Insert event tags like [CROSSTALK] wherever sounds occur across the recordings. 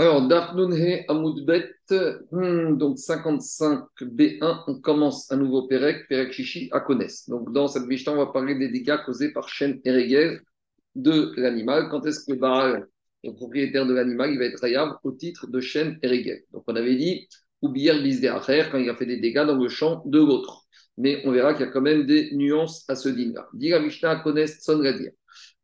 Alors, Dafnunhe Amoudbet, hmm, donc 55B1, on commence un nouveau Perek, Perek Shishi à Kones. Donc, dans cette Mishnah, on va parler des dégâts causés par Shen et Regel de l'animal. Quand est-ce que Baal, le propriétaire de l'animal, il va être rayable au titre de Shen et Regel Donc, on avait dit, ou Bier Bisdeacher, quand il a fait des dégâts dans le champ de l'autre. Mais on verra qu'il y a quand même des nuances à ce din-là. Dit la Mishnah à dire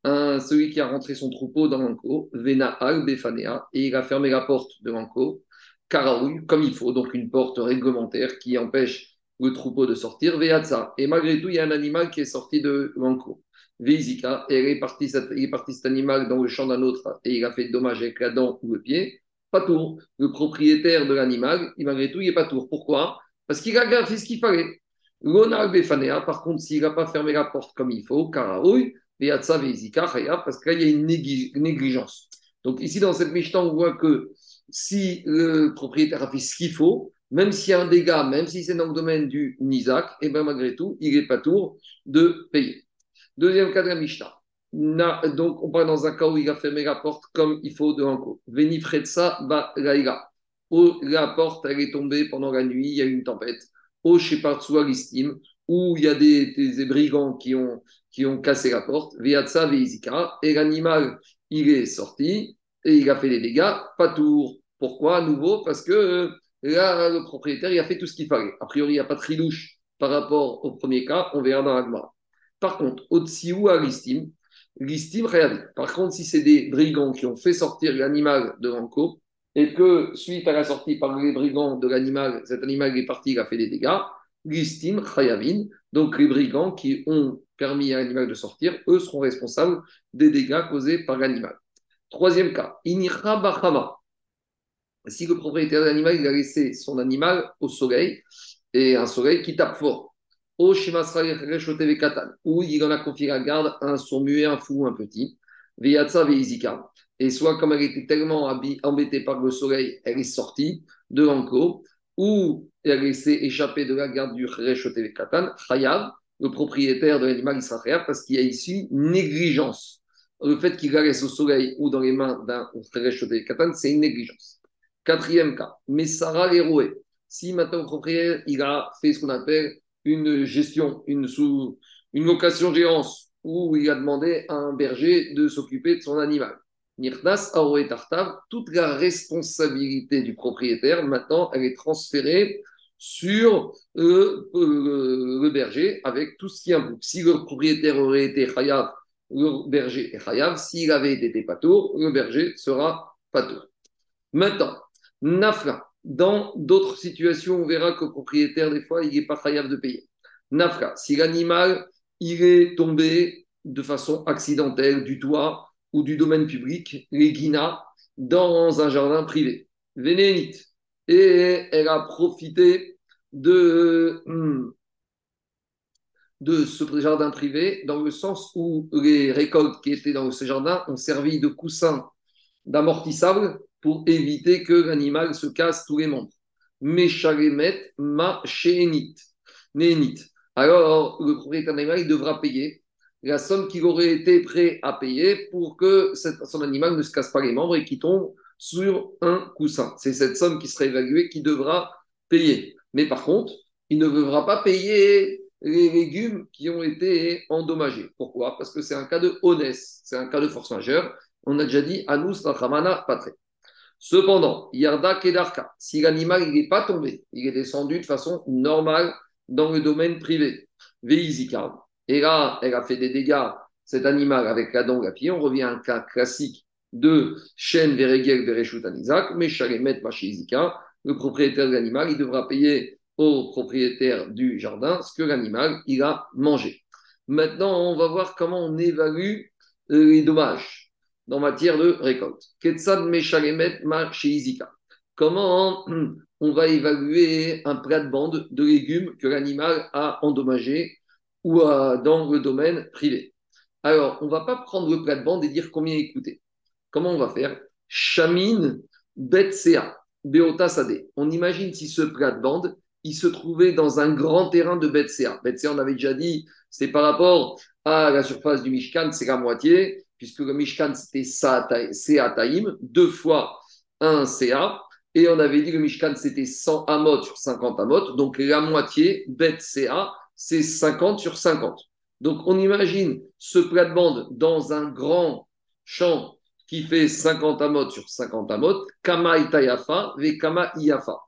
celui qui a rentré son troupeau dans l'enclos, Vena al Befanea, et il a fermé la porte de l'enclos, Karaoui, comme il faut, donc une porte réglementaire qui empêche le troupeau de sortir, Veatza. Et malgré tout, il y a un animal qui est sorti de l'enclos. Veizika, et il est, parti, cet animal dans le champ d'un autre et il a fait dommage avec la dent ou le pied. Pas tour. Le propriétaire de l'animal, malgré tout, il n'est pas tour. Pourquoi? Parce qu'il a fait ce qu'il fallait. L'onal Befanea, par contre, s'il n'a pas fermé la porte comme il faut, Karaoui, parce qu'il y a une négligence. Donc ici, dans cette Mishnah, on voit que si le propriétaire a fait ce qu'il faut, même s'il y a un dégât, même si c'est dans le domaine du Nizak, et eh bien malgré tout, il n'est pas tour de payer. Deuxième cas de la Mishnah. donc, on parle dans un cas où il a fermé la porte comme il faut de l'enco. Venifretsa ba laïla. La porte, elle est tombée pendant la nuit, il y a eu une tempête. Au Shepartsua l'istime, où il y a des, brigands qui ont, qui ont cassé la porte, Veatsa Veizika, et l'animal, il est sorti et il a fait des dégâts, pas tour. Pourquoi à nouveau Parce que euh, là, le propriétaire, il a fait tout ce qu'il fallait. A priori, il n'y a pas de trilouche par rapport au premier cas, on verra dans la Par contre, au-dessus à l'istime, l'istime réalise. Par contre, si c'est des brigands qui ont fait sortir l'animal de l'enco, et que suite à la sortie par les brigands de l'animal, cet animal est parti, il a fait des dégâts, Listim, Chayavin, donc les brigands qui ont permis à l'animal de sortir, eux seront responsables des dégâts causés par l'animal. Troisième cas, Inira Bahama. Si le propriétaire de l'animal a laissé son animal au soleil, et un soleil qui tape fort, ou il en a confié la garde à un sourd muet, un fou, un petit, et soit comme elle était tellement embêtée par le soleil, elle est sortie de l'enclos, ou elle a laissé échapper de la garde du Katan, Chayav, le propriétaire de l'animal, il sera parce qu'il y a ici négligence. Le fait qu'il la laisse au soleil ou dans les mains d'un Reshoté Katan, c'est une négligence. Quatrième cas, Messara Leroé. Si maintenant le propriétaire, il a fait ce qu'on appelle une gestion, une, sous, une location-gérance, où il a demandé à un berger de s'occuper de son animal. Nirnas Aoé Tartav, toute la responsabilité du propriétaire, maintenant, elle est transférée sur euh, euh, le berger avec tout ce qui implique. Si le propriétaire aurait été Chayav, le berger est Chayav. S'il avait été Patour, le berger sera Patour. Maintenant, Nafra, dans d'autres situations, on verra que le propriétaire, des fois, il n'est pas Chayav de payer. Nafra, si l'animal, il est tombé de façon accidentelle du toit, ou du domaine public, les guinas, dans un jardin privé. Vénénite. Et elle a profité de, hmm, de ce jardin privé dans le sens où les récoltes qui étaient dans ce jardin ont servi de coussin d'amortissable pour éviter que l'animal se casse tous les membres. Meshalemet ma Nénite. Alors, le propriétaire animal, il devra payer la somme qu'il aurait été prêt à payer pour que son animal ne se casse pas les membres et qu'il tombe sur un coussin. C'est cette somme qui sera évaluée qui devra payer. Mais par contre, il ne devra pas payer les légumes qui ont été endommagés. Pourquoi? Parce que c'est un cas de honnête, c'est un cas de force majeure. On a déjà dit Anus Rachamana Patre. Cependant, Yarda Kedarka, si l'animal n'est pas tombé, il est descendu de façon normale dans le domaine privé, Veizikar, et là, elle a fait des dégâts, cet animal, avec la dent, la pied. On revient à un cas classique de chêne Veregel Bereshut Anizak, mais Shalemet Machizika, le propriétaire de l'animal, il devra payer au propriétaire du jardin ce que l'animal il a mangé. Maintenant, on va voir comment on évalue euh, les dommages dans matière de récolte. Comment [CLEARS THROAT] on va évaluer un plat de bande de légumes que l'animal a endommagé ou dans le domaine privé. Alors, on ne va pas prendre le plat de bande et dire combien il. Comment on va faire? Chamine Betsea, Beota Sade. On imagine si ce plat de bande, il se trouvait dans un grand terrain de Betsea. Betsea, on avait déjà dit, c'est par rapport à la surface du Mishkan, c'est la moitié, puisque le Mishkan, c'était Seataim, deux fois un CA. Et on avait dit que le Mishkan, c'était 100 amot sur 50 amot. Donc la moitié, bet CA, c'est 50 sur 50. Donc on imagine ce plate-bande dans un grand champ qui fait 50 amot sur 50 amot, Kama Itayafa, ve Kama Iafa.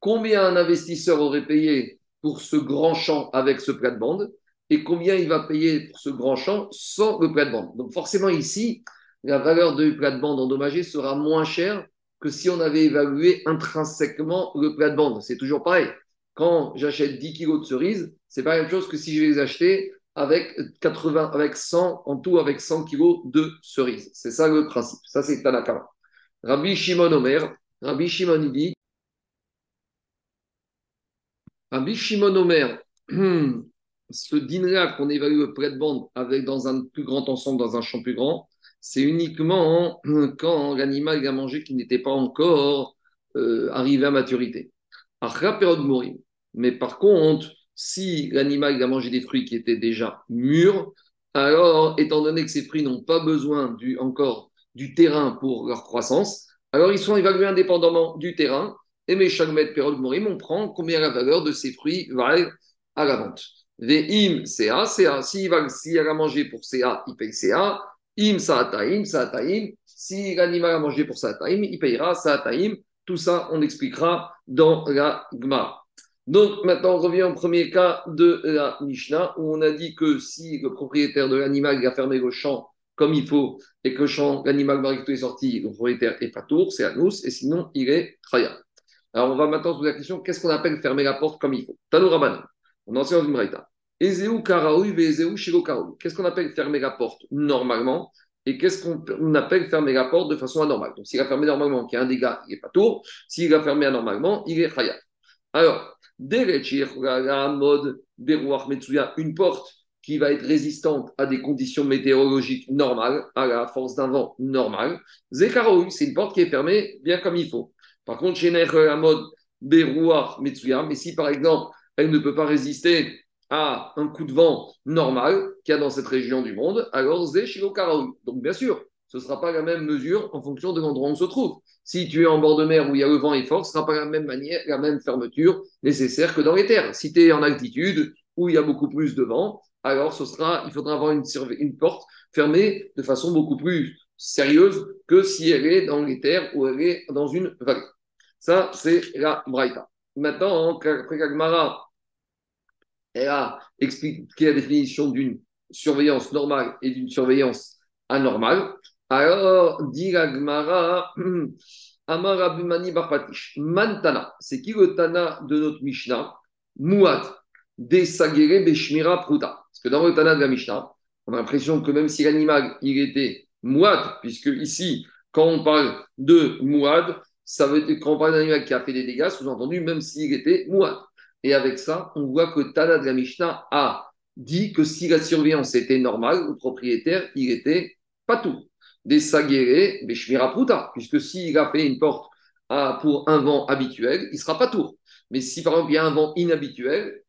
Combien un investisseur aurait payé pour ce grand champ avec ce plate-bande et combien il va payer pour ce grand champ sans le plate-bande. Donc forcément ici, la valeur du plate-bande endommagé sera moins chère que si on avait évalué intrinsèquement le plate-bande. C'est toujours pareil. Quand j'achète 10 kilos de cerises, c'est pas la même chose que si je les achetais avec 80, avec 100, en tout avec 100 kilos de cerises. C'est ça le principe. Ça, c'est Tanakama. Rabbi Shimon Omer, Rabbi Shimon il dit, Rabbi Shimon Omer, [CLEARS THROAT] ce dîner-là qu'on évalue le prêt de bande avec dans un plus grand ensemble, dans un champ plus grand, c'est uniquement [CLEARS THROAT] quand l'animal a mangé qui n'était pas encore euh, arrivé à maturité. Mais par contre, si l'animal a mangé des fruits qui étaient déjà mûrs, alors, étant donné que ces fruits n'ont pas besoin du, encore du terrain pour leur croissance, alors ils sont évalués indépendamment du terrain. Et mes mètre période morim, on prend combien la valeur de ces fruits va à la vente. Ve'im CA, CA. S'il si a mangé pour CA, il paye CA. Im Sa'ataim, Sa'ataim. Si l'animal a mangé pour Sa'ataim, il payera Sa'ataim. Tout ça, on expliquera dans la Gma. Donc maintenant, on revient au premier cas de la Mishnah, où on a dit que si le propriétaire de l'animal a fermé le champ comme il faut, et que le champ, l'animal tout est sorti, le propriétaire est pas tour, c'est à nous, et sinon il est Khaya. Alors on va maintenant se poser la question, qu'est-ce qu'on appelle fermer la porte comme il faut? Tanou Rabbanan. On enseigne dans une braïta. Qu'est-ce qu'on appelle fermer la porte normalement et qu'est-ce qu'on appelle fermer la porte de façon anormale? Donc, s'il a fermé normalement, qu'il y a un dégât, il n'est pas tour. S'il a fermé anormalement, il est khayat. Alors, mode Metsuya, une porte qui va être résistante à des conditions météorologiques normales, à la force d'un vent normal. Zekaroui, c'est une porte qui est fermée bien comme il faut. Par contre, chez mode Berouach Metsuya, mais si par exemple, elle ne peut pas résister à un coup de vent normal qu'il y a dans cette région du monde, alors Zé Donc bien sûr, ce ne sera pas la même mesure en fonction de l'endroit où on se trouve. Si tu es en bord de mer où il y a le vent est fort, ce ne sera pas la même manière, la même fermeture nécessaire que dans les terres. Si tu es en altitude où il y a beaucoup plus de vent, alors ce sera, il faudra avoir une, porte fermée de façon beaucoup plus sérieuse que si elle est dans les terres ou elle est dans une vallée. Ça, c'est la Braïta. Maintenant, après Kagmara a expliqué la définition d'une surveillance normale et d'une surveillance anormale. Alors, dit la Gemara, [CLEARS THROAT] Amarabumani Barpatish, Mantana, c'est qui le Tana de notre Mishnah? Mouad, Desagere Beshmira Pruta. Parce que dans le Tana de la Mishnah, on a l'impression que même si l'animal, il était Mouad, puisque ici, quand on parle de Mouad, ça veut dire quand on parle d'un animal qui a fait des dégâts, sous-entendu, même s'il était Mouad. Et avec ça, on voit que Tana de la Mishnah a dit que si la surveillance était normale, le propriétaire, il était pas tout. Des sagérés, des pruta, puisque s'il a fait une porte pour un vent habituel, il sera pas tour. Mais si par exemple il y a un vent inhabituel,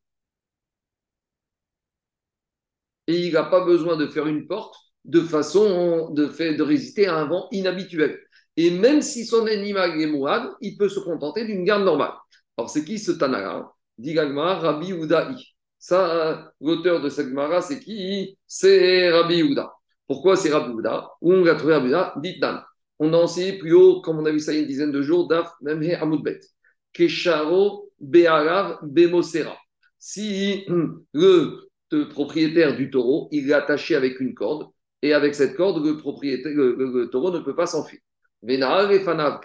et il n'a pas besoin de faire une porte de façon de, de résister à un vent inhabituel. Et même si son animal est mouad, il peut se contenter d'une garde normale. Alors c'est qui ce Tana dit Rabbi Udaï. Ça, l'auteur de cette Gemara, c'est qui? C'est Rabbi Uda. Pourquoi c'est Rabbi Où on l'a trouvé Rabbi Dit Dan. On a enseigné plus haut, comme on a vu ça il y a une dizaine de jours, Daf Memhe Amoudbet. Kesharo Be'arav Bemosera. Si [CLEARS THROAT] le, propriétaire du taureau, il est attaché avec une corde, et avec cette corde, le, propriétaire, le, taureau ne peut pas s'enfuir. Venar et Fanav.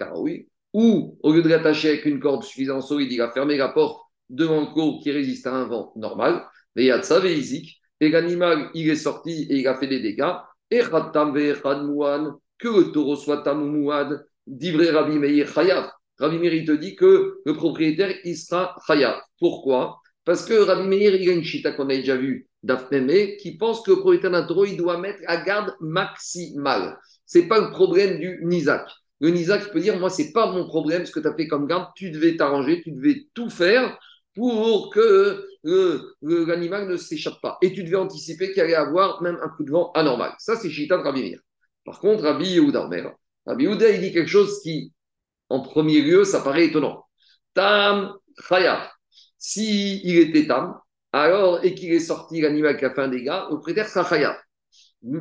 Ou, au lieu de l'attacher avec une corde suffisamment solide, il a fermé la porte de manco qui résiste à un vent normal, et l'animal, il est sorti et il a fait des dégâts, que le taureau soit tamouad, d'ivré Rabbi Meir Chayav. Rabbi Meir, il te dit que le propriétaire, il sera Chayav. Pourquoi? Parce que Rabbi Meir, il a une chita qu'on a déjà vu d'Afmeme, qui pense que le propriétaire d'un taureau, il doit mettre à garde maximale. Ce n'est pas le problème du Nizak. Le Nizak peut dire, moi, ce n'est pas mon problème ce que tu as fait comme garde, tu devais t'arranger, tu devais tout faire pour que l'animal ne s'échappe pas. Et tu devais anticiper qu'il allait avoir même un coup de vent anormal. Ça, c'est Chita de. Par contre, Rabbi Yehuda, Rabbi Yehuda, il dit quelque chose qui en premier lieu, ça paraît étonnant. Tam Chayav. Si il était Tam, alors, et qu'il est sorti l'animal qui a fait un dégât, le propriétaire sera Chayav.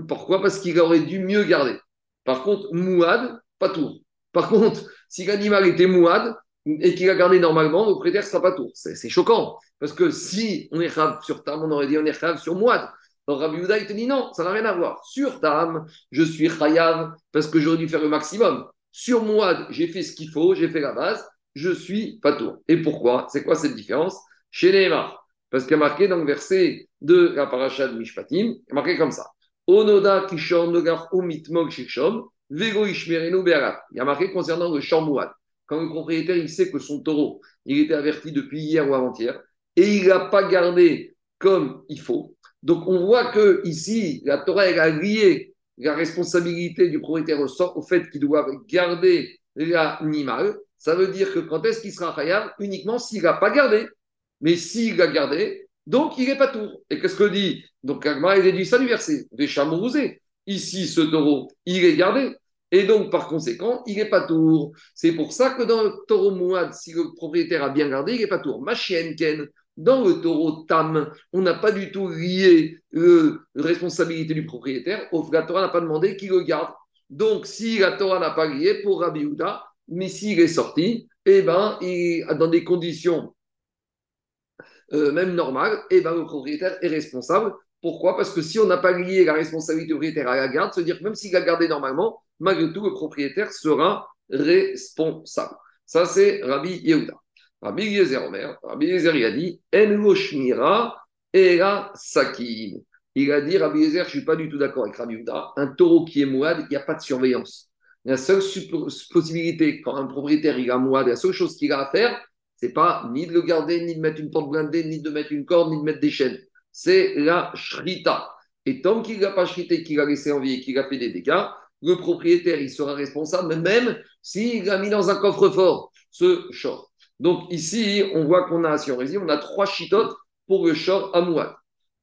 Pourquoi? Parce qu'il aurait dû mieux garder. Par contre, Mouad, pas tout. Par contre, si l'animal était Mouad et qu'il a gardé normalement, le propriétaire ne sera pas tout. C'est choquant. Parce que si on est Chav sur Tam, on aurait dit on est Chav sur Mouad. Rabbi Houda, il te dit non, ça n'a rien à voir. Sur Tam, je suis Chayav parce que j'aurais dû faire le maximum. Sur Mouad, j'ai fait ce qu'il faut, j'ai fait la base, je suis pas tout. Et pourquoi? C'est quoi cette différence? Chez Neymar. Parce qu'il y a marqué dans le verset de la paracha de Mishpatim, il y a marqué comme ça. Onoda kishon nogar umitmog shikshom, vego ishmerenu be'arat. Il y a marqué concernant le champ Mouad. Quand le propriétaire, il sait que son taureau, il était averti depuis hier ou avant-hier, et il n'a pas gardé comme il faut. Donc on voit que ici, la Torah elle a lié la responsabilité du propriétaire au, fait qu'il doit garder l'animal. Ça veut dire que quand est-ce qu'il sera khayab Uniquement s'il n'a pas gardé. Mais s'il a gardé, donc il n'est pas tour. Et qu'est-ce que dit? Donc Agma, il a dit ça du verset, des chamourosés. Ici, ce taureau, il est gardé. Et donc, par conséquent, il n'est pas tour. C'est pour ça que dans le taureau mouad, si le propriétaire a bien gardé, il n'est pas tour. Ma chienne Ken, dans le taureau tam, on n'a pas du tout lié la responsabilité du propriétaire. La Torah n'a pas demandé qui le garde. Donc, si la Torah n'a pas lié pour Rabbi Houda, mais s'il est sorti, eh ben, il, dans des conditions euh, même normales, eh ben, le propriétaire est responsable. Pourquoi? Parce que si on n'a pas lié la responsabilité propriétaire à la garde, c'est-à-dire que même s'il a gardé normalement, malgré tout, le propriétaire sera responsable. Ça, c'est Rabbi Yehuda. Rabbi Yezer Omer, Rabbi Yezer, il a dit En shmira era sakin. Il a dit Rabbi Yezer, je ne suis pas du tout d'accord avec Rabbi Yehuda. Un taureau qui est mouad, il n'y a pas de surveillance. La seule possibilité, quand un propriétaire il a la seule chose qu'il a à faire, c'est pas ni de le garder, ni de mettre une porte blindée, ni de mettre une corde, ni de mettre des chaînes. C'est la shrita. Et tant qu'il n'a pas shrité, qu'il a laissé en vie et qu'il a fait des dégâts, le propriétaire, il sera responsable, même s'il l'a mis dans un coffre-fort, ce short. Donc ici, on voit qu'on a, si on résume, on a trois chitotes pour le short amouad.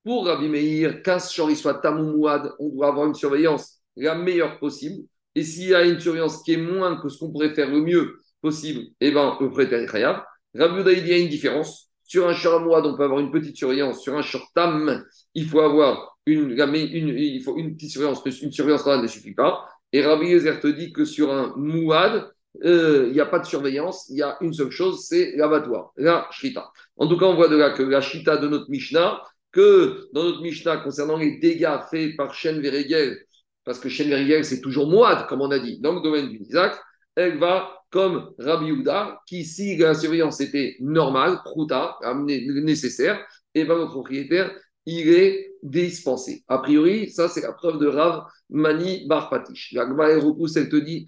Pour Rabbi Meir, qu'un short soit tamouad, on doit avoir une surveillance la meilleure possible. Et s'il y a une surveillance qui est moins que ce qu'on pourrait faire le mieux possible, eh ben, le prêteur est khayab. Rabbi il y a une différence. Sur un short amouad, on peut avoir une petite surveillance. Sur un short tam, il faut avoir une, il faut une petite surveillance. Une surveillance ne suffit pas. Et Rabbi Yezer te dit que sur un mouad, il euh, n'y a pas de surveillance, il y a une seule chose, c'est l'abattoir, la shrita. En tout cas, on voit de là que la shrita de notre Mishnah, que dans notre Mishnah, concernant les dégâts faits par Shen Verigel, parce que Shen Verigel, c'est toujours moide, comme on a dit, dans le domaine du Isaac, elle va comme Rabbi Houda, qui, si la surveillance était normale, prouta, nécessaire, et bien le propriétaire, il est dispensé. A priori, ça, c'est la preuve de Rav Mani Bar Patish. La elle te dit,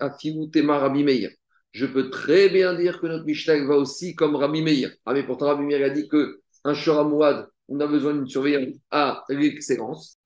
Tema Rabbi Meir je peux très bien dire que notre Mishnah va aussi comme Rabbi Meir. Ah, mais pourtant, Rabbi Meir a dit qu'un Shoramouad, on a besoin d'une surveillance à l'excellence.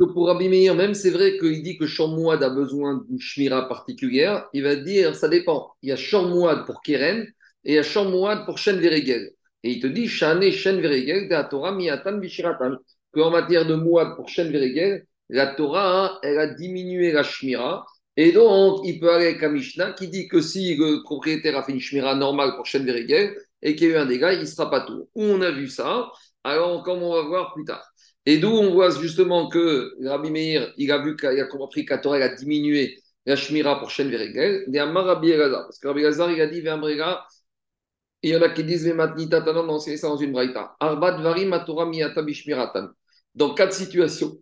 Que pour Rabbi Meir, même c'est vrai qu'il dit que Shoramouad a besoin d'une Shmira particulière, il va dire ça dépend. Il y a Shoramouad pour Keren et il y a Shoramouad pour Shen Veregel. Et il te dit Shane Shen Veregel, de Torah Miatan Bishiratan. Qu'en matière de Mouad pour Shen Veregel, la Torah, elle a diminué la Shmira et donc, il peut aller avec un Mishnah qui dit que si le propriétaire a fait une shmira normale pour Shen Verigel et qu'il y a eu un dégât, il ne sera pas tout. Où on a vu ça? Alors, comme on va voir plus tard. Et d'où on voit justement que Rabbi Meir, il a vu qu'il a compris que a diminué la shmira pour Shen Verigel. Il y a Rabbi Elazar. Parce que Rabbi Elazar, il a dit il y en a qui disent Vematnita Tanan, on ça dans une braïta. Arbat Varim Matura Miyata Bishmiratan. Dans quatre situations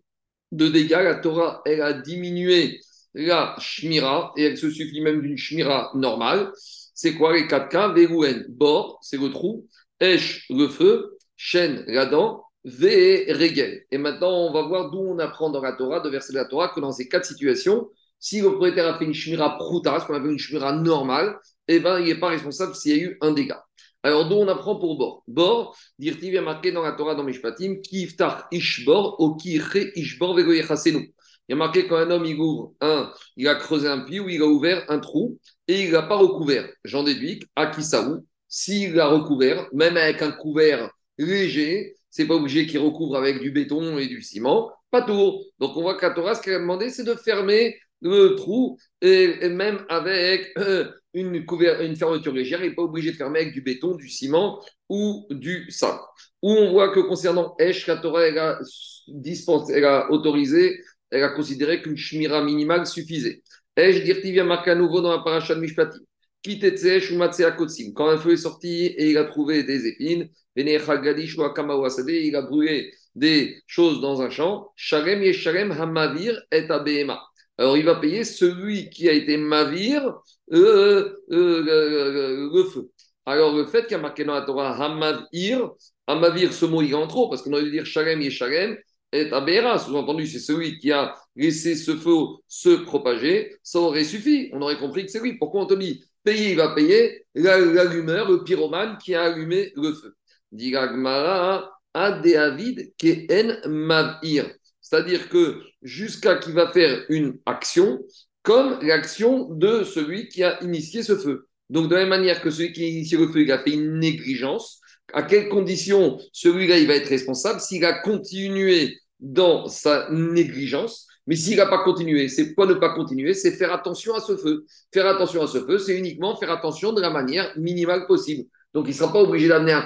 de dégâts, la Torah, elle a diminué la shmira, et elle se suffit même d'une shmira normale. C'est quoi les quatre cas? Verouen, bord, c'est le trou. Esh, le feu. Shen, la dent. Et maintenant, on va voir d'où on apprend dans la Torah, de verser la Torah, que dans ces quatre situations, si le propriétaire a fait une shmira prouta, ce qu'on appelle une shmira normale, eh ben, il n'est pas responsable s'il y a eu un dégât. Alors, d'où on apprend pour bord Bor, dirti est marqué dans la Torah, dans Mishpatim, ki iftar ishbor, o ki ishbor vego il y a marqué quand un homme il ouvre un, il a creusé un puits ou il a ouvert un trou et il n'a pas recouvert. J'en déduis à Kisaou, s'il a recouvert, même avec un couvert léger, c'est pas obligé qu'il recouvre avec du béton et du ciment, pas tout. Donc on voit qu'à Torah, ce qu'elle a demandé, c'est de fermer le trou, et, même avec euh, une, une fermeture légère, il n'est pas obligé de fermer avec du béton, du ciment ou du sable. Où on voit que concernant Esh, la Torah, elle a, a autorisé, elle a considéré qu'une shmira minimale suffisait. Esh, Dirti vient marquer à nouveau dans la paracha de Mishpati. Quand un feu est sorti et il a trouvé des épines, il a brûlé des choses dans un champ. Alors il va payer celui qui a été Mavir euh, euh, euh, le feu. Alors le fait qu'il y a marqué dans la Torah Hamavir, Hamavir, ce mot il est en trop parce qu'on aurait dû dire Shalem Yeshalem et Abera. Sous-entendu, c'est celui qui a laissé ce feu se propager. Ça aurait suffi. On aurait compris que c'est lui. Pourquoi on te dit il va payer l'allumeur, le pyromane qui a allumé le feu. Dit c'est-à-dire que jusqu'à qu'il va faire une action comme l'action de celui qui a initié ce feu. Donc, de la même manière que celui qui a initié le feu, il a fait une négligence, à quelles conditions celui-là, il va être responsable? S'il a continué dans sa négligence, mais s'il n'a pas continué, c'est quoi ne pas continuer? C'est faire attention à ce feu. Faire attention à ce feu, c'est uniquement faire attention de la manière minimale possible. Donc, il ne sera pas obligé d'amener un,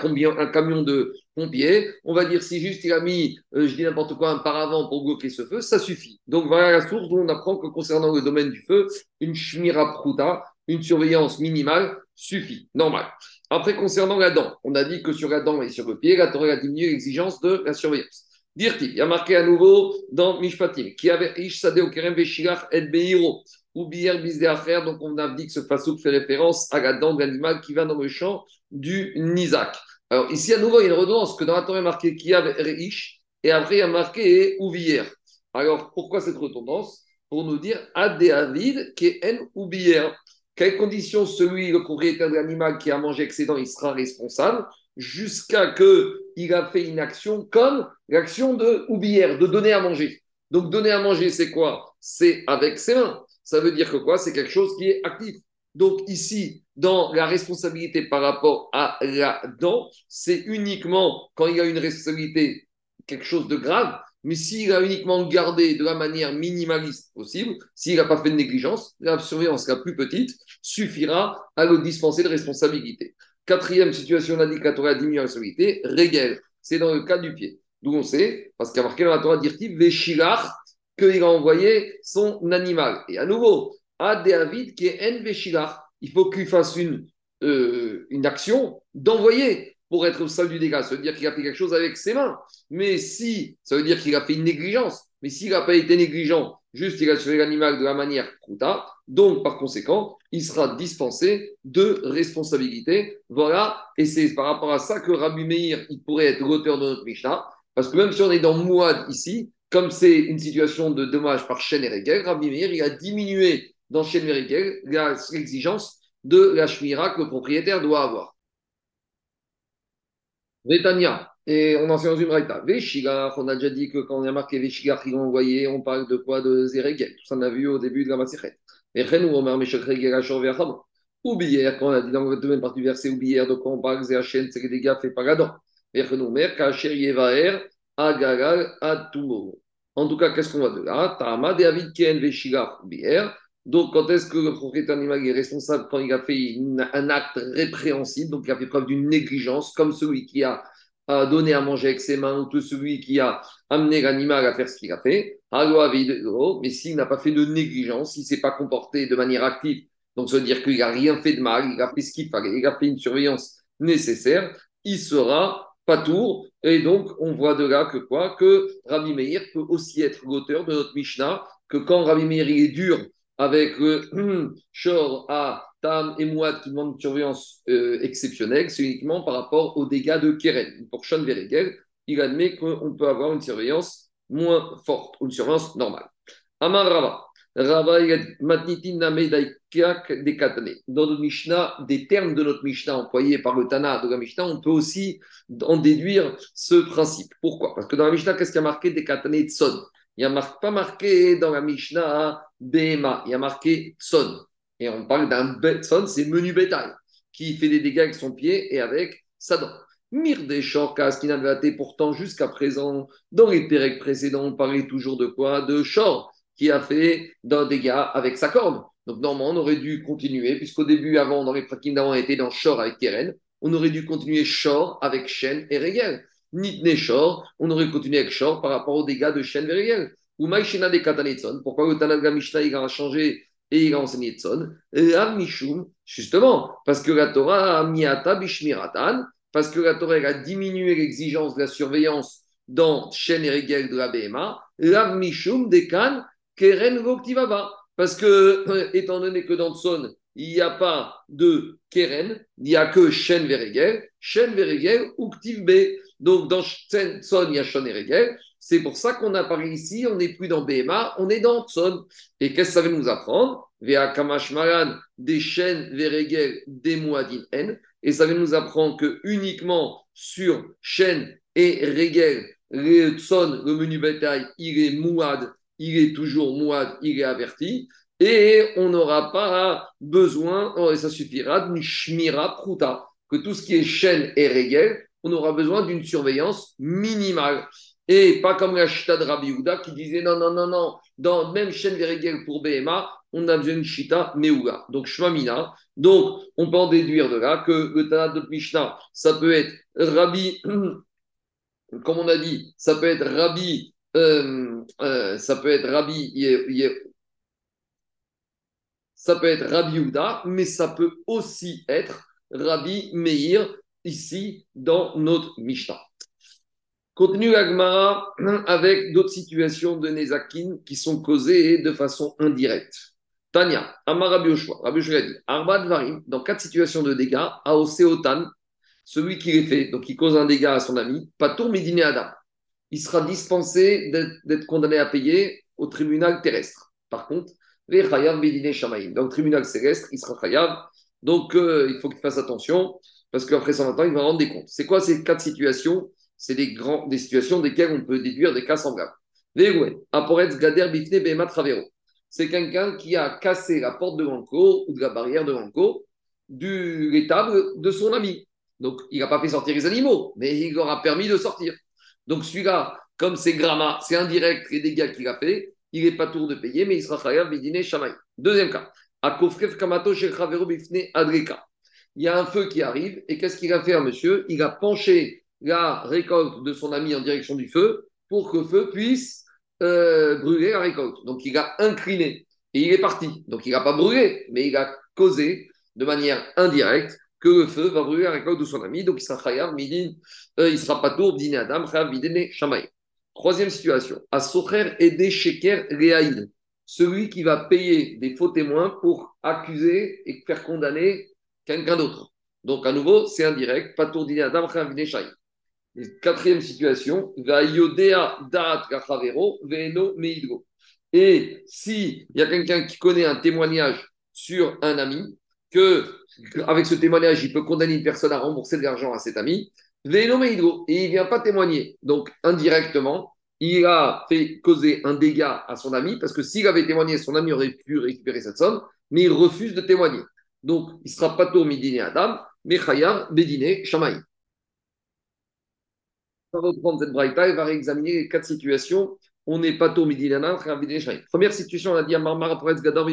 camion de pompiers. On va dire, si juste il a mis, euh, je dis n'importe quoi, un paravent pour bloquer ce feu, ça suffit. Donc, voilà la source où on apprend que concernant le domaine du feu, une shmira pruta, une surveillance minimale, suffit. Normal. Après, concernant la dent, on a dit que sur la dent et sur le pied, la Torah a diminué l'exigence de la surveillance. Dirti, il y a marqué à nouveau dans Mishpatim, qui avait Ish Kerem Veshilach et Beiro ou faire donc on a dit que ce fasouk fait référence à la dent de l'animal qui va dans le champ du Nizak. Alors ici, à nouveau, il y a une redondance que dans la Torah, il y a marqué Kiav Reish, et après, il y a marqué Ouvière. Alors, pourquoi cette redondance? Pour nous dire Adéavid, qui est N Ouvière. Quelles conditions celui, le propriétaire de l'animal qui a mangé excédent, il sera responsable? Jusqu'à qu'il a fait une action comme l'action de Oubière, de donner à manger. Donc, donner à manger, c'est quoi? C'est avec ses mains ça veut dire que quoi? C'est quelque chose qui est actif. Donc ici, dans la responsabilité par rapport à la dent, c'est uniquement quand il y a une responsabilité, quelque chose de grave, mais s'il a uniquement gardé de la manière minimaliste possible, s'il n'a pas fait de négligence, la surveillance la plus petite suffira à le dispenser de responsabilité. Quatrième situation, on a dit que la c'est dans le cas du pied. D'où on sait, parce qu'il y a marqué dans la Torah dirtive, Veshilach, qu'il a envoyé son animal. Et à nouveau, à David qui est En il faut qu'il fasse une, euh, une action d'envoyer pour être au salut du dégât. Ça veut dire qu'il a fait quelque chose avec ses mains. Mais si, ça veut dire qu'il a fait une négligence. Mais s'il n'a pas été négligent, juste il a tué l'animal de la manière kruta, donc par conséquent, il sera dispensé de responsabilité. Voilà, et c'est par rapport à ça que Rabbi Meir, il pourrait être l'auteur de notre Mishnah, parce que même si on est dans Mouad ici, comme c'est une situation de dommage par chaîne et Rabbi Meir il a diminué dans chaîne et l'exigence de la shmira que le propriétaire doit avoir. Vétania, et on en sait dans une braïta. on a déjà dit que quand on a marqué Véchigar qui ont envoyé, on parle de quoi? De Zéregel. Tout ça, on a vu au début de la Masichet. Et Renou, Omer, Meshach Regel, Achor, Verham. Oublier, quand on a dit dans la deuxième partie du verset, oublier, de quoi on parle, Zéachen, c'est que des gars fait par dent. Et Renou, Omer, Kacher, Yevaer, Agagal, Atumo. En tout cas, qu'est-ce qu'on voit de là? Donc, quand est-ce que le propriétaire animal est responsable quand il a fait un acte répréhensible, donc il a fait preuve d'une négligence, comme celui qui a, donné à manger avec ses mains ou celui qui a amené l'animal à faire ce qu'il a fait. Mais s'il n'a pas fait de négligence, s'il ne s'est pas comporté de manière active, donc ça veut dire qu'il n'a rien fait de mal, il a fait ce qu'il fallait, il a fait une surveillance nécessaire, il sera pas tour. Et donc, on voit de là que quoi? Que Rabbi Meir peut aussi être l'auteur de notre Mishnah, que quand Rabbi Meir est dur avec le [CLEARS THROAT] Shor à Tam et Mouad qui demandent une surveillance euh, exceptionnelle, c'est uniquement par rapport aux dégâts de Keren. Pour Shon Veregel, il admet qu'on peut avoir une surveillance moins forte, une surveillance normale. Amar Rava. Rava, dans notre Mishnah, des termes de notre Mishnah employés par le Tana de la Mishnah, on peut aussi en déduire ce principe. Pourquoi? Parce que dans la Mishnah, qu'est-ce qu'il y a marqué des Il n'y a pas marqué dans la Mishnah Bema, il y a marqué Tson. Et on parle d'un Tson, c'est menu bétail, qui fait des dégâts avec son pied et avec sa dent. Mir des Shorkas qui n'avait été pourtant jusqu'à présent, dans les pérèques précédents, on parlait toujours de quoi? De Shor qui a fait d'un dégât avec sa corne. Donc normalement, on aurait dû continuer, puisqu'au début, avant, dans les pratiques d'avant, on était dans Shor avec Keren. On aurait dû continuer Shor avec Shen et Regel. Nitne Shor, on aurait continué avec Shor par rapport aux dégâts de Shen et Regel. Ou Maïshena de Katanetson. Pourquoi le a changé et il a enseigné Tson Mishum, justement, parce que la Torah a miata bishmiratan, parce que la Torah a diminué l'exigence de la surveillance dans Shen et de la BMA. Rav Mishum dekan keren voktivava. Parce que, euh, étant donné que dans Tson, il n'y a pas de keren, il n'y a que Shen Veregel, Shen Veregel ou Ktiv B. Donc dans Tson, il y a Shen et. C'est pour ça qu'on apparaît ici, on n'est plus dans BMA, on est dans Tson. Et qu'est-ce que ça veut nous apprendre? Vea Kamash Maran, des Veregel, des Muadin N. Et ça veut nous apprendre que uniquement sur Shen et Regel, le Tson, le menu bétail, il est Mouad, il est toujours Mouad, il est averti. Et on n'aura pas besoin, oh, et ça suffira, d'une Shmira Pruta, que tout ce qui est Shen et Regel, on aura besoin d'une surveillance minimale. Et pas comme la chita de Rabbi Houda qui disait non, non, non, non, dans même chaîne Verregel pour BMA, on a besoin de chita Meuga. Donc Shmamina. Donc on peut en déduire de là que le Tanat de Mishnah, ça peut être Rabbi, [CLEARS THROAT] comme on a dit, ça peut être Rabbi, euh, euh, ça peut être Rabbi, ça peut être Rabbi Houda, mais ça peut aussi être Rabbi Meir ici dans notre Mishnah. Continue Agmara avec d'autres situations de Nezakin qui sont causées de façon indirecte. Tania, Amar Rabbi Yoshua, Rabbi dit dans quatre situations de dégâts, Aoseotan, celui qui les fait, donc qui cause un dégât à son ami, Patour Medine Adam. Il sera dispensé d'être condamné à payer au tribunal terrestre. Par contre, les Chayav Shamaim. Dans le tribunal céleste, il sera Chayav. Donc, euh, il faut qu'il fasse attention parce qu'après 120 ans, il va rendre des comptes. C'est quoi ces quatre situations c'est des, grands, des situations desquelles on peut déduire des cas semblables. C'est quelqu'un qui a cassé la porte de l'enco ou de la barrière de l'enco de l'étable de son ami. Donc, il n'a pas fait sortir les animaux, mais il leur a permis de sortir. Donc, celui-là, comme c'est gramma, c'est indirect les dégâts qu'il a fait, il n'est pas tour de payer, mais il sera chayav bidine shamay. Deuxième cas, kamato. Il y a un feu qui arrive, et qu'est-ce qu'il a fait, monsieur? Il a penché la récolte de son ami en direction du feu pour que le feu puisse euh, brûler la récolte. Donc il a incliné et il est parti. Donc il n'a pas brûlé, mais il a causé de manière indirecte que le feu va brûler la récolte de son ami. Donc il sera khayar, il sera pas tour, dîner adam, shamaï. Troisième situation, à Socher et des sheker réaïd. Celui qui va payer des faux témoins pour accuser et faire condamner quelqu'un d'autre. Donc à nouveau, c'est indirect, pas tour, dîner adam, shamaï. Quatrième situation. Et s'il y a quelqu'un qui connaît un témoignage sur un ami, que avec ce témoignage, il peut condamner une personne à rembourser de l'argent à cet ami, et il ne vient pas témoigner. Donc, indirectement, il a fait causer un dégât à son ami, parce que s'il avait témoigné, son ami aurait pu récupérer cette somme, mais il refuse de témoigner. Donc, il ne sera pas tôt midine Adam, mais chayar bedine shamay va reprendre cette braïta et va réexaminer les quatre situations. On n'est pas tôt midi Première situation, on a dit à Marmara pour Gador,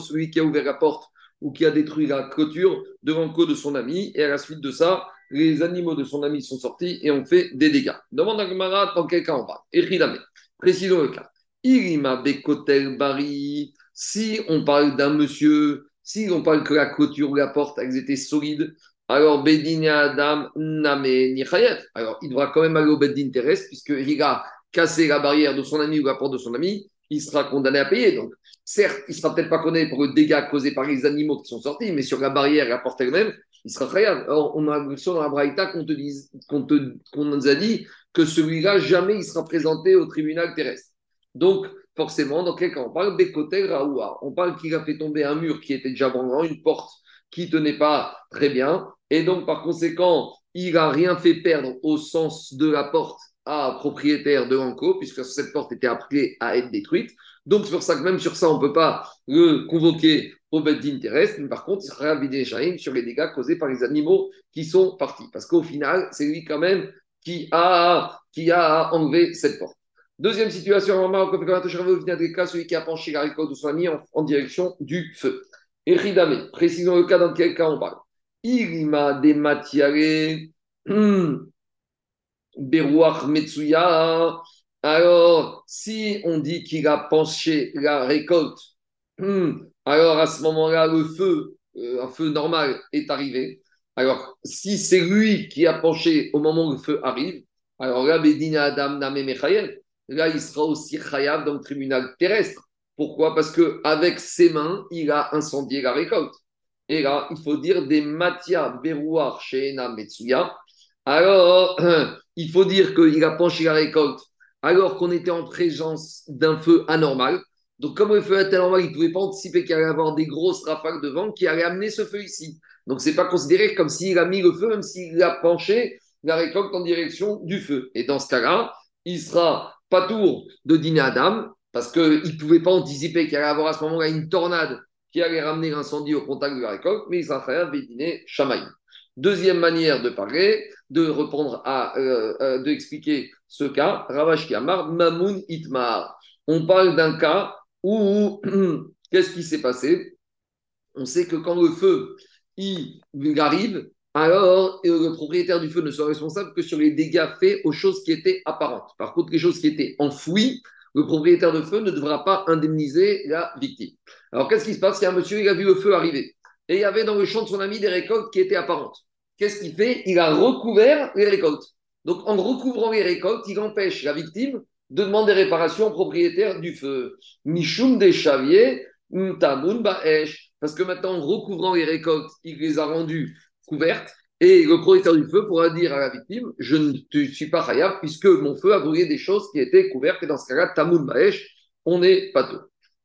celui qui a ouvert la porte ou qui a détruit la clôture devant le cou de son ami. Et à la suite de ça, les animaux de son ami sont sortis et ont fait des dégâts. Demande à Gamara dans quel cas on parle. Écrit Précisons le cas. Irima Bekotel Bari. Si on parle d'un monsieur, si on parle que la clôture ou la porte, elles étaient solides, alors Bedin Adam Name. Alors il devra quand même aller au Bedin terrestre, puisqu'il a cassé la barrière de son ami ou la porte de son ami, il sera condamné à payer. Donc, certes, il ne sera peut-être pas condamné pour le dégât causé par les animaux qui sont sortis, mais sur la barrière et la porte elle-même, il sera khayab. Alors, on a l'impression dans la Braïta qu'on qu'on nous a dit que celui-là, jamais il sera présenté au tribunal terrestre. Donc, forcément, dans quel cas? On parle Bekotel Raoua. On parle qu'il a fait tomber un mur qui était déjà branlant, une porte qui tenait pas très bien, et donc, par conséquent, il n'a rien fait perdre au sens de la porte à propriétaire de l'enco, puisque cette porte était appelée à être détruite. Donc, c'est pour ça que même sur ça, on ne peut pas le convoquer au Beddin terrestre, mais par contre, il sera vidé sur les dégâts causés par les animaux qui sont partis. Parce qu'au final, c'est lui quand même qui a, qui a enlevé cette porte. Deuxième situation, celui qui a penché la récolte de son ami en, direction du feu. Et Ridame, précisons le cas dans quel cas on parle. Il m'a des matières, Berouach Metsuya. Alors, si on dit qu'il a penché la récolte, alors à ce moment-là, le feu, euh, un feu normal, est arrivé. Alors, si c'est lui qui a penché au moment où le feu arrive, alors là, Bedina Adam Name là, il sera aussi Chayav dans le tribunal terrestre. Pourquoi? Parce qu'avec ses mains, il a incendié la récolte. Et là, il faut dire des matières Berouar Sheena Metsuya. Alors, [CLEARS THROAT] il faut dire qu'il a penché la récolte alors qu'on était en présence d'un feu anormal. Donc, comme le feu était anormal, il ne pouvait pas anticiper qu'il allait avoir des grosses rafales de vent qui allaient amener ce feu ici. Donc, ce n'est pas considéré comme s'il a mis le feu, même s'il a penché la récolte en direction du feu. Et dans ce cas-là, il sera pas tour de dîner Adam, parce qu'il ne pouvait pas anticiper qu'il allait avoir à ce moment-là une tornade qui allait ramener l'incendie au contact de la récolte, mais il sera faire dîner Shamaï. Deuxième manière de parler, de répondre à, euh, euh, de expliquer ce cas, Ravash Kiamar, Mamoun Itmar. On parle d'un cas où, [CLEARS THROAT] qu'est-ce qui s'est passé? On sait que quand le feu arrive, alors euh, le propriétaire du feu ne sera responsable que sur les dégâts faits aux choses qui étaient apparentes. Par contre, les choses qui étaient enfouies, le propriétaire de feu ne devra pas indemniser la victime. Alors, qu'est-ce qui se passe? Il y a un monsieur, il a vu le feu arriver. Et il y avait dans le champ de son ami des récoltes qui étaient apparentes. Qu'est-ce qu'il fait? Il a recouvert les récoltes. Donc, en recouvrant les récoltes, il empêche la victime de demander réparation au propriétaire du feu. Des chaviers. Parce que maintenant, en recouvrant les récoltes, il les a rendues couvertes. Et le propriétaire du feu pourra dire à la victime Je ne suis pas khayab puisque mon feu a brûlé des choses qui étaient couvertes. Et dans ce cas-là, tamun ba'esh, on n'est pas tout.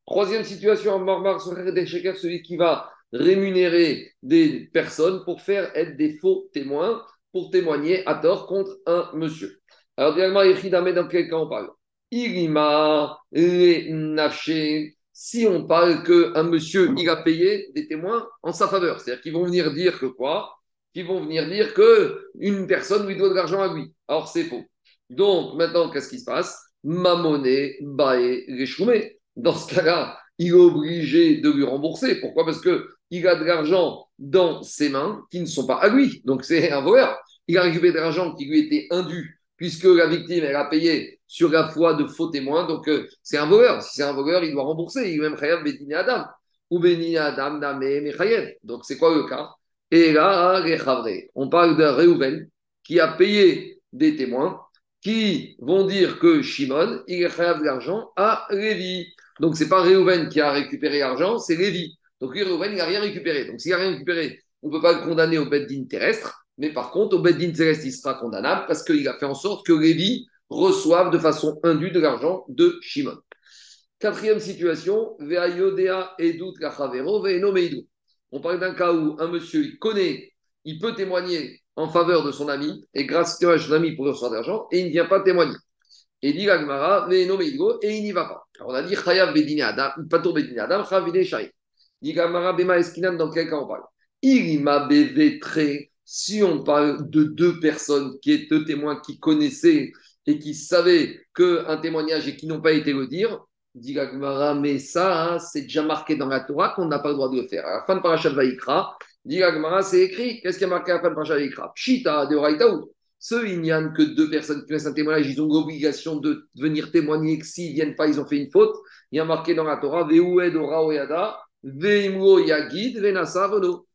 Troisième situation, en Marmar, celui qui va rémunérer des personnes pour faire être des faux témoins, pour témoigner à tort contre un monsieur. Alors, directement, dans quel cas on parle? Irima, les si on parle qu'un monsieur, il a payé des témoins en sa faveur, c'est-à-dire qu'ils vont venir dire que quoi? Qu'ils vont venir dire qu'une personne lui doit de l'argent à lui. Alors, c'est faux. Donc, maintenant, qu'est-ce qui se passe? Mamoné, Baé, Réchoumé. Dans ce cas-là, il est obligé de lui rembourser. Pourquoi? Parce qu'il a de l'argent dans ses mains qui ne sont pas à lui. Donc c'est un voleur. Il a récupéré de l'argent qui lui était indu, puisque la victime, elle a payé sur la foi de faux témoins. Donc euh, c'est un voleur. Si c'est un voleur, il doit rembourser. Il est même Adam. Ou Adam. Donc c'est quoi le cas? Et là, on parle d'un Réhouven qui a payé des témoins qui vont dire que Shimon, il Chayav de l'argent à Lévi. Donc, ce n'est pas Réhouven qui a récupéré l'argent, c'est Lévi. Donc, Réhouven, il n'a rien récupéré. Donc, s'il n'a rien récupéré, on ne peut pas le condamner au Beddin terrestre. Mais par contre, au Beddin terrestre, il sera condamnable parce qu'il a fait en sorte que Lévi reçoive de façon indue de l'argent de Shimon. Quatrième situation, Veayodea Edut On parle d'un cas où un monsieur, il connaît, il peut témoigner en faveur de son ami, et grâce à son ami pour recevoir de l'argent, et il ne vient pas témoigner. Et dit l'Agmara, mais non, mais et il n'y va pas. Alors on a dit Chayav Bedine Adam, pas tout Bedine Adam, Chayav Bedine Shaï. Dit l'Agmara, Bema Eskinan, dans quel cas on parle? Il m'a très. Si on parle de deux personnes qui étaient témoins qui connaissaient et qui savaient qu'un témoignage et qui n'ont pas été le dire, dit l'Agmara, mais ça, hein, c'est déjà marqué dans la Torah qu'on n'a pas le droit de le faire. À la fin de Parashat Vaikra, dit c'est écrit. Qu'est-ce qui a marqué à la fin de Parashat Vaikra Pshita de. Ceux, il n'y a que deux personnes qui laissent un témoignage, ils ont l'obligation de venir témoigner que s'ils ne viennent pas, ils ont fait une faute. Il y a marqué dans la Torah, Yagid,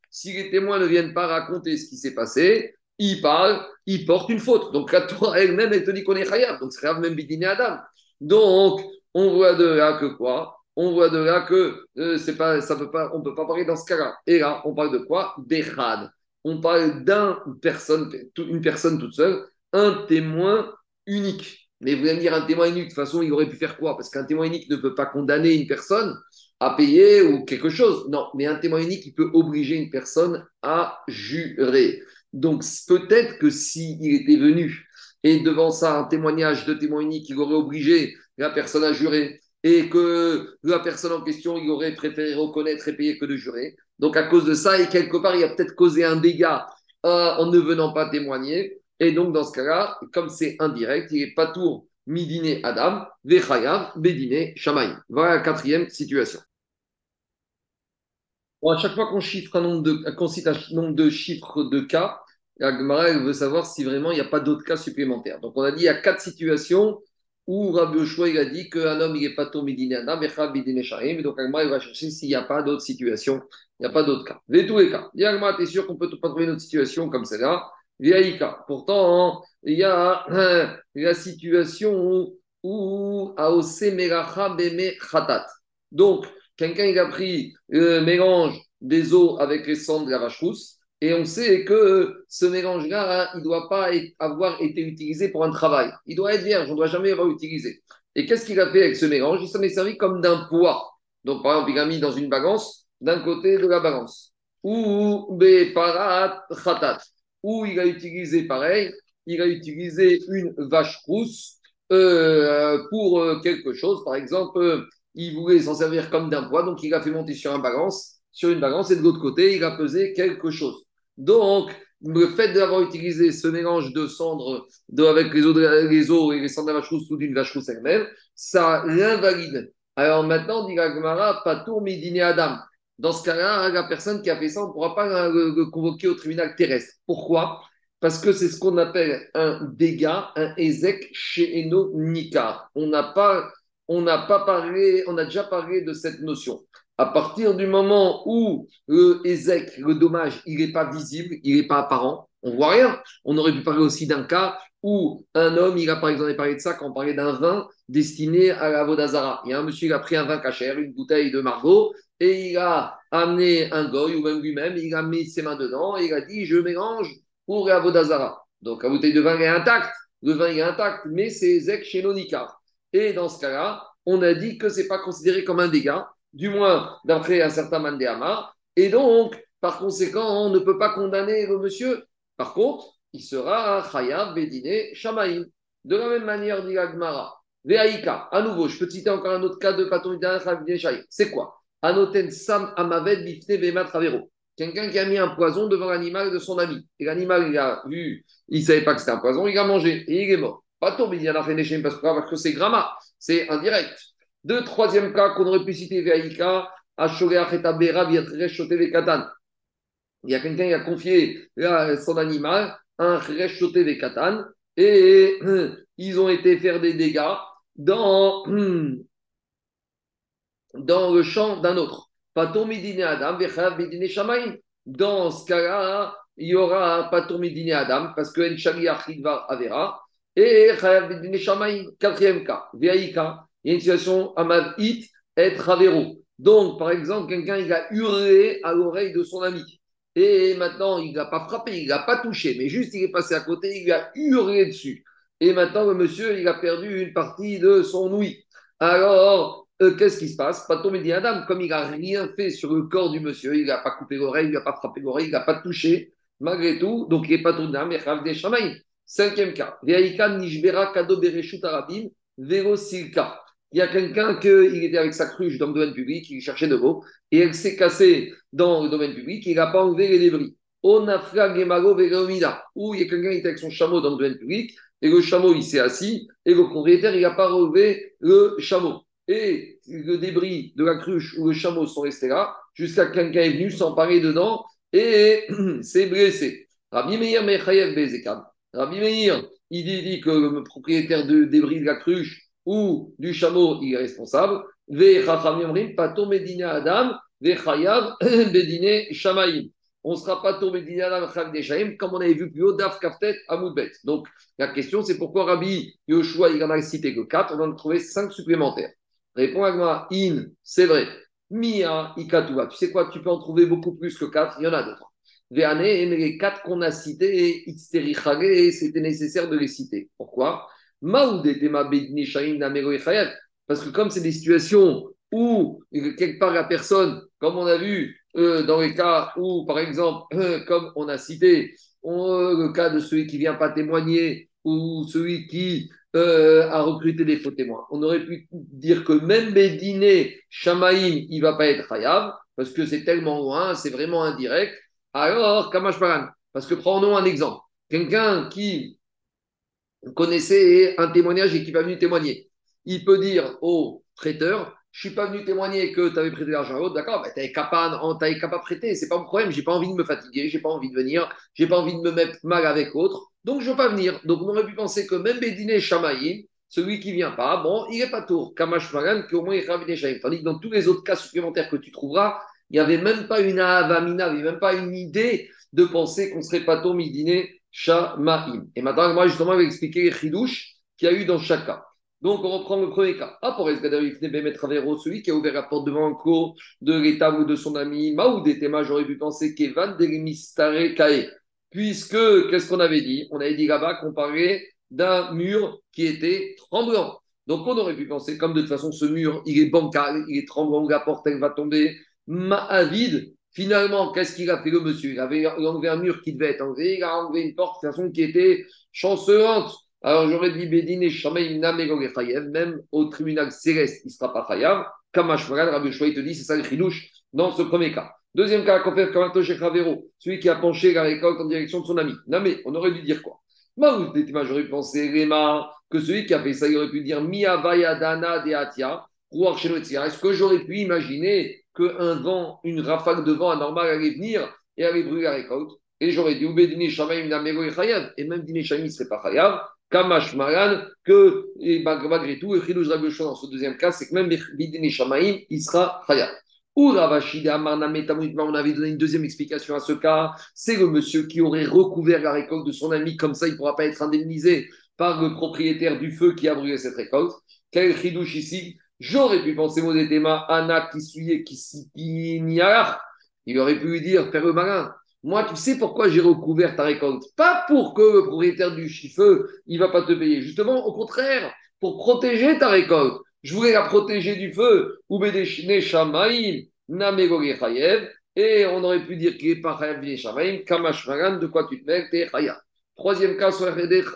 Si les témoins ne viennent pas raconter ce qui s'est passé, ils parlent, ils portent une faute. Donc la Torah elle-même, elle te dit qu'on est khayab. Donc c'est grave même Bidine Adam. Donc, on voit de là que quoi? On voit de là que euh, c'est pas, ça peut pas, on ne peut pas parler dans ce cas-là. Et là, on parle de quoi? Bechad on parle d'une personne, une personne toute seule, un témoin unique. Mais vous allez me dire un témoin unique, de toute façon, il aurait pu faire quoi? Parce qu'un témoin unique ne peut pas condamner une personne à payer ou quelque chose. Non, mais un témoin unique, il peut obliger une personne à jurer. Donc peut-être que s'il était venu et devant ça, un témoignage de témoin unique, il aurait obligé la personne à jurer et que la personne en question, il aurait préféré reconnaître et payer que de jurer. Donc, à cause de ça, et quelque part, il a peut-être causé un dégât euh, en ne venant pas témoigner. Et donc, dans ce cas-là, comme c'est indirect, il n'est pas tour midine Adam, vechayav, bedine Shamaim. Voilà la quatrième situation. à chaque fois qu'on chiffre un nombre de, cite un nombre de chiffres de cas, la Gemara veut savoir si vraiment il n'y a pas d'autres cas supplémentaires. Donc on a dit il y a quatre situations où Rabbi Oshua il a dit qu'un homme il n'est pas tombé bedine Shamaim. Et donc Agmara va chercher s'il n'y a pas d'autres situations, il n'y a pas d'autres cas. Mais tous les cas. Dis Agmara, tu es sûr qu'on peut pas trouver une autre situation comme celle-là? Viaïka. Pourtant, il y a [CLEARS THROAT] la situation où Khatat. Donc, quelqu'un il a pris le mélange des eaux avec les cendres de la vache rousse, et on sait que ce mélange-là, il ne doit pas avoir été utilisé pour un travail. Il doit être vierge, on ne doit jamais avoir utilisé. Et qu'est-ce qu'il a fait avec ce mélange? Il s'en est servi comme d'un poids. Donc, par exemple, il a mis dans une balance, d'un côté de la balance. Ou où il a utilisé pareil, il a utilisé une vache rousse euh, pour euh, quelque chose. Par exemple, euh, il voulait s'en servir comme d'un poids, donc il a fait monter sur, un balance, sur une balance et de l'autre côté, il a pesé quelque chose. Donc, le fait d'avoir utilisé ce mélange de cendres de, avec les os, les os et les cendres de la vache rousse ou d'une vache rousse elle-même, ça l'invalide. Alors maintenant, dit la Gemara, Patour Midine Adam. Dans ce cas-là, la personne qui a fait ça, on ne pourra pas le, convoquer au tribunal terrestre. Pourquoi? Parce que c'est ce qu'on appelle un dégât, un Ezek chez Eno Nikar. On n'a pas, on n'a pas parlé, on a déjà parlé de cette notion. À partir du moment où le Ezek, le dommage, il n'est pas visible, il n'est pas apparent, on voit rien. On aurait pu parler aussi d'un cas où un homme, il a par exemple parlé de ça quand on parlait d'un vin destiné à la Vodazara. Il y a un monsieur qui a pris un vin cachère, une bouteille de Margot, et il a amené un goy ou même lui-même, il a mis ses mains dedans et il a dit Je mélange pour la Vodazara. Donc la bouteille de vin est intacte, le vin est intact, mais c'est Zek chez Et dans ce cas-là, on a dit que ce n'est pas considéré comme un dégât, du moins d'après un certain Mandéama. Et donc, par conséquent, on ne peut pas condamner le monsieur. Par contre, il sera Chayab, Bedine, Shamaïm. De la même manière, dit Agmara. Veaïka, à nouveau, je peux citer encore un autre cas de Patomida, C'est quoi? Anoten Sam Amavet Bifne Vema Travero. Quelqu'un qui a mis un poison devant l'animal de son ami. Et l'animal, il a vu, il ne savait pas que c'était un poison, il a mangé et il est mort. Pas tombé, il y en a fait parce que c'est gramma, c'est indirect. Deux, troisième cas qu'on aurait pu citer Katan. Il y a quelqu'un qui a confié son animal un Reshote Katan et ils ont été faire des dégâts dans, dans le champ d'un autre. Paton Midine Adam, Midine Shamaim. Dans ce cas-là, il y aura Paton Midine Adam, parce que Enchali Achidvar Avera, et Chayav Midine Shamaim. Quatrième cas, Viaïka, il y a une situation Amad It et Travero. Donc, par exemple, quelqu'un il a hurlé à l'oreille de son ami. Et maintenant, il n'a pas frappé, il n'a pas touché, mais juste il est passé à côté, il a hurlé dessus. Et maintenant, le monsieur, il a perdu une partie de son ouïe. Alors, euh, qu'est-ce qui se passe? Pas tomber Adam, comme il n'a rien fait sur le corps du monsieur, il n'a pas coupé l'oreille, il n'a pas frappé l'oreille, il n'a pas touché, malgré tout, donc il n'est pas tourné mais des Cinquième cas, Nishbera Kado Bereshut Arabim, Vero Silka. Il y a quelqu'un qui était avec sa cruche dans le domaine public, il cherchait de l'eau, et elle s'est cassée dans le domaine public, il n'a pas enlevé les débris. Onafra Gemaro Veromida, où il y a quelqu'un qui était avec son chameau dans le domaine public, et le chameau il s'est assis, et le propriétaire il n'a pas relevé le chameau. Et le débris de la cruche ou le chameau sont restés là, jusqu'à quelqu'un est venu s'emparer dedans et [CLEARS THROAT] s'est blessé. Rabbi Meir Mechayev Bezekam. Rabbi Meir, il dit, que le propriétaire de débris de la cruche ou du chameau, il est responsable. Pato Medina Adam, Vechayav [CLEARS THROAT] Bedine Shamaim. On ne sera pas tombé Adam comme on avait vu plus haut, Daf Kaftet Amoudbet. Donc la question, c'est pourquoi Rabbi Yoshua, il en a cité que 4, on en a trouvé 5 supplémentaires. Répond moi, In, c'est vrai. Mia, Ikatuva. Tu sais quoi, tu peux en trouver beaucoup plus que 4, il y en a d'autres. mais les 4 qu'on a cités, c'était nécessaire de les citer. Pourquoi? Parce que comme c'est des situations où, quelque part, la personne, comme on a vu euh, dans les cas où, par exemple, euh, [LAUGHS] comme on a cité, euh, le cas de celui qui vient pas témoigner ou celui qui a recruté des faux témoins, on aurait pu dire que même Bédiné, Shamaïm, il va pas être Hayab, parce que c'est tellement loin, c'est vraiment indirect. Alors, Kamash parce que prenons un exemple. Quelqu'un qui connaissait un témoignage et qui va venir témoigner. Il peut dire au traiteur je suis pas venu témoigner que tu avais prêté l'argent à l'autre, d'accord, tu n'avais qu'à pas, prêter, c'est pas mon problème, j'ai pas envie de me fatiguer, j'ai pas envie de venir, j'ai pas envie de me mettre mal avec l'autre, donc je veux pas venir. Donc on aurait pu penser que même Bédiné Shamaïm, celui qui vient pas, bon, il est pas tour, Kamash Magan, qu'au moins il est Shamaïm. Tandis que dans tous les autres cas supplémentaires que tu trouveras, il n'y avait même pas une avamina, il n'y avait même pas une idée de penser qu'on serait pas tour Midiné Shamaïm. Et maintenant, moi justement, je vais expliquer les chidouches qu'il y a eu dans chaque cas. Donc, on reprend le premier cas. Ah, pour celui qui a ouvert la porte devant un cours de l'état ou de son ami, Maoudetema, j'aurais pu penser qu'Evan Delimistare Kae. Puisque, qu'est-ce qu'on avait dit? On avait dit là-bas qu'on parlait d'un mur qui était tremblant. Donc, on aurait pu penser, comme de toute façon, ce mur, il est bancal, il est tremblant, la porte, elle va tomber. Ma'avid, finalement, qu'est-ce qu'il a fait le monsieur? Il avait enlevé un mur qui devait être enlevé, il a enlevé une porte de façon qui était chancelante. Alors j'aurais dit Bédine et même au tribunal céleste, il ne sera pas Chayav. Kamash Magan, Rabbi il te dit, c'est ça le chidouche dans ce premier cas. Deuxième cas, celui qui a penché la récolte en direction de son ami. Namé, on aurait dû dire quoi? J'aurais pensé, Réma, que celui qui a fait ça, il aurait pu dire Miavayadana de Atia, Est-ce que j'aurais pu imaginer qu'un vent, une rafale de vent anormal allait venir et allait brûler la récolte Et j'aurais dit, et même Dine Shamaim, il ne serait pas Chayav. Kamash Maran, que et malgré tout, et Chilouj dans ce deuxième cas, c'est que même Bidini Shamaim, il sera Chaya. Ou Ravashid on avait donné une deuxième explication à ce cas, c'est le monsieur qui aurait recouvert la récolte de son ami, comme ça il ne pourra pas être indemnisé par le propriétaire du feu qui a brûlé cette récolte. Quel chidouche ici? J'aurais pu penser Modetema, Anna qui qui Il aurait pu lui dire, faire le. Moi, tu sais pourquoi j'ai recouvert ta récolte? Pas pour que le propriétaire du chiffeux, il va pas te payer. Justement, au contraire, pour protéger ta récolte. Je voulais la protéger du feu. Et on aurait pu dire qu'il est pas Chayav Kamash de quoi tu te mets, t'es Troisième cas, sur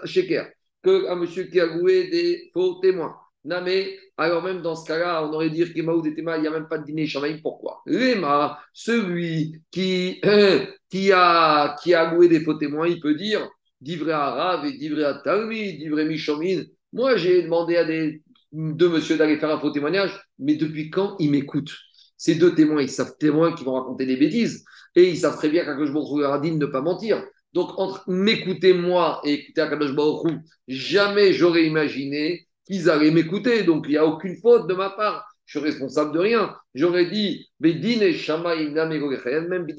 Sheker, que un monsieur qui a loué des faux témoins. Namé, alors même dans ce cas-là, on aurait dit qu'il il n'y a même pas de dîner. Pourquoi? Lema, celui qui, [CLEARS THROAT] qui, a, qui a loué des faux témoins, il peut dire Divré Arav et Divré Atalmi, Divré Mishomin. Moi, j'ai demandé à des, deux monsieur d'aller faire un faux témoignage, mais depuis quand ils m'écoutent? Ces deux témoins, ils savent témoins qui vont raconter des bêtises et ils savent très bien qu'à je me ne pas mentir. Donc, entre m'écouter moi et écouter Akadosh Baruch jamais j'aurais imaginé qu'ils allaient m'écouter. Donc, il n'y a aucune faute de ma part. Je suis responsable de rien. J'aurais dit, même Bidin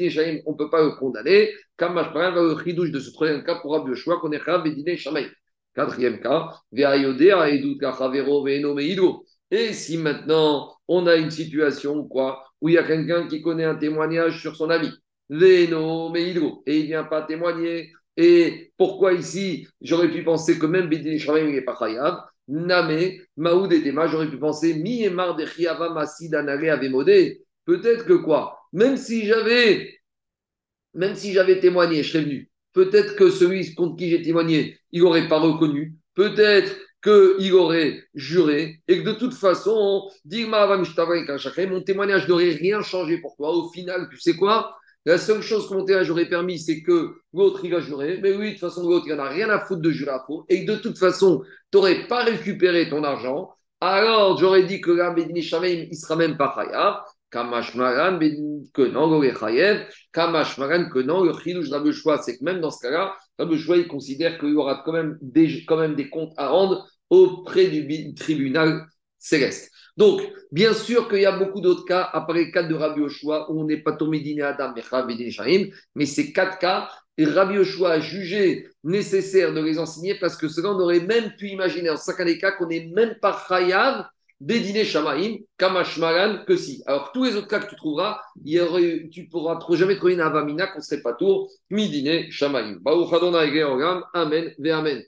Shaim, on ne peut pas le condamner. De ce troisième cas pour qu'on est Shamaï. Quatrième cas, et si maintenant on a une situation quoi, où il y a quelqu'un qui connaît un témoignage sur son avis, et il ne vient pas témoigner, et pourquoi ici j'aurais pu penser que même Bidin Shamaï n'est pas Chayav? Name, Maoud et Tema, j'aurais pu penser, Mi et Mar de Chiava Masid avait modé. Peut-être que quoi? Même si j'avais même si j'avais témoigné, je serais venu. Peut-être que celui contre qui j'ai témoigné, il n'aurait pas reconnu. Peut-être qu'il aurait juré et que de toute façon, mon témoignage n'aurait rien changé pour toi. Au final, tu sais quoi? La seule chose que mon témoignage aurait permis, c'est que l'autre, il va jurer. Mais oui, de toute façon, l'autre, il n'en a rien à foutre de jurer à faux. Et de toute façon, tu n'aurais pas récupéré ton argent. Alors, j'aurais dit que là, il ne sera même pas Chayav. Kamashmaran, que non, le Chayev. Kamashmaran, que non, le Chilouch c'est que même dans ce cas-là, choix, il considère qu'il y aura quand même, des, comptes à rendre auprès du tribunal céleste. Donc, bien sûr qu'il y a beaucoup d'autres cas, après le cas de Rabbi Yoshua, où on n'est pas tombé dîner Adam et mais ces quatre cas, Rabbi Yoshua a jugé nécessaire de les enseigner parce que cela, on aurait même pu imaginer en chacun des cas qu'on n'est même pas chayav Bédiné Shamaim, Kamashmaran, que si. Alors, tous les autres cas que tu trouveras, y aurait, tu pourras trop, jamais trouver une avamina qu'on ne serait pas tour, Midine Shamaim. Amen, ve Amen.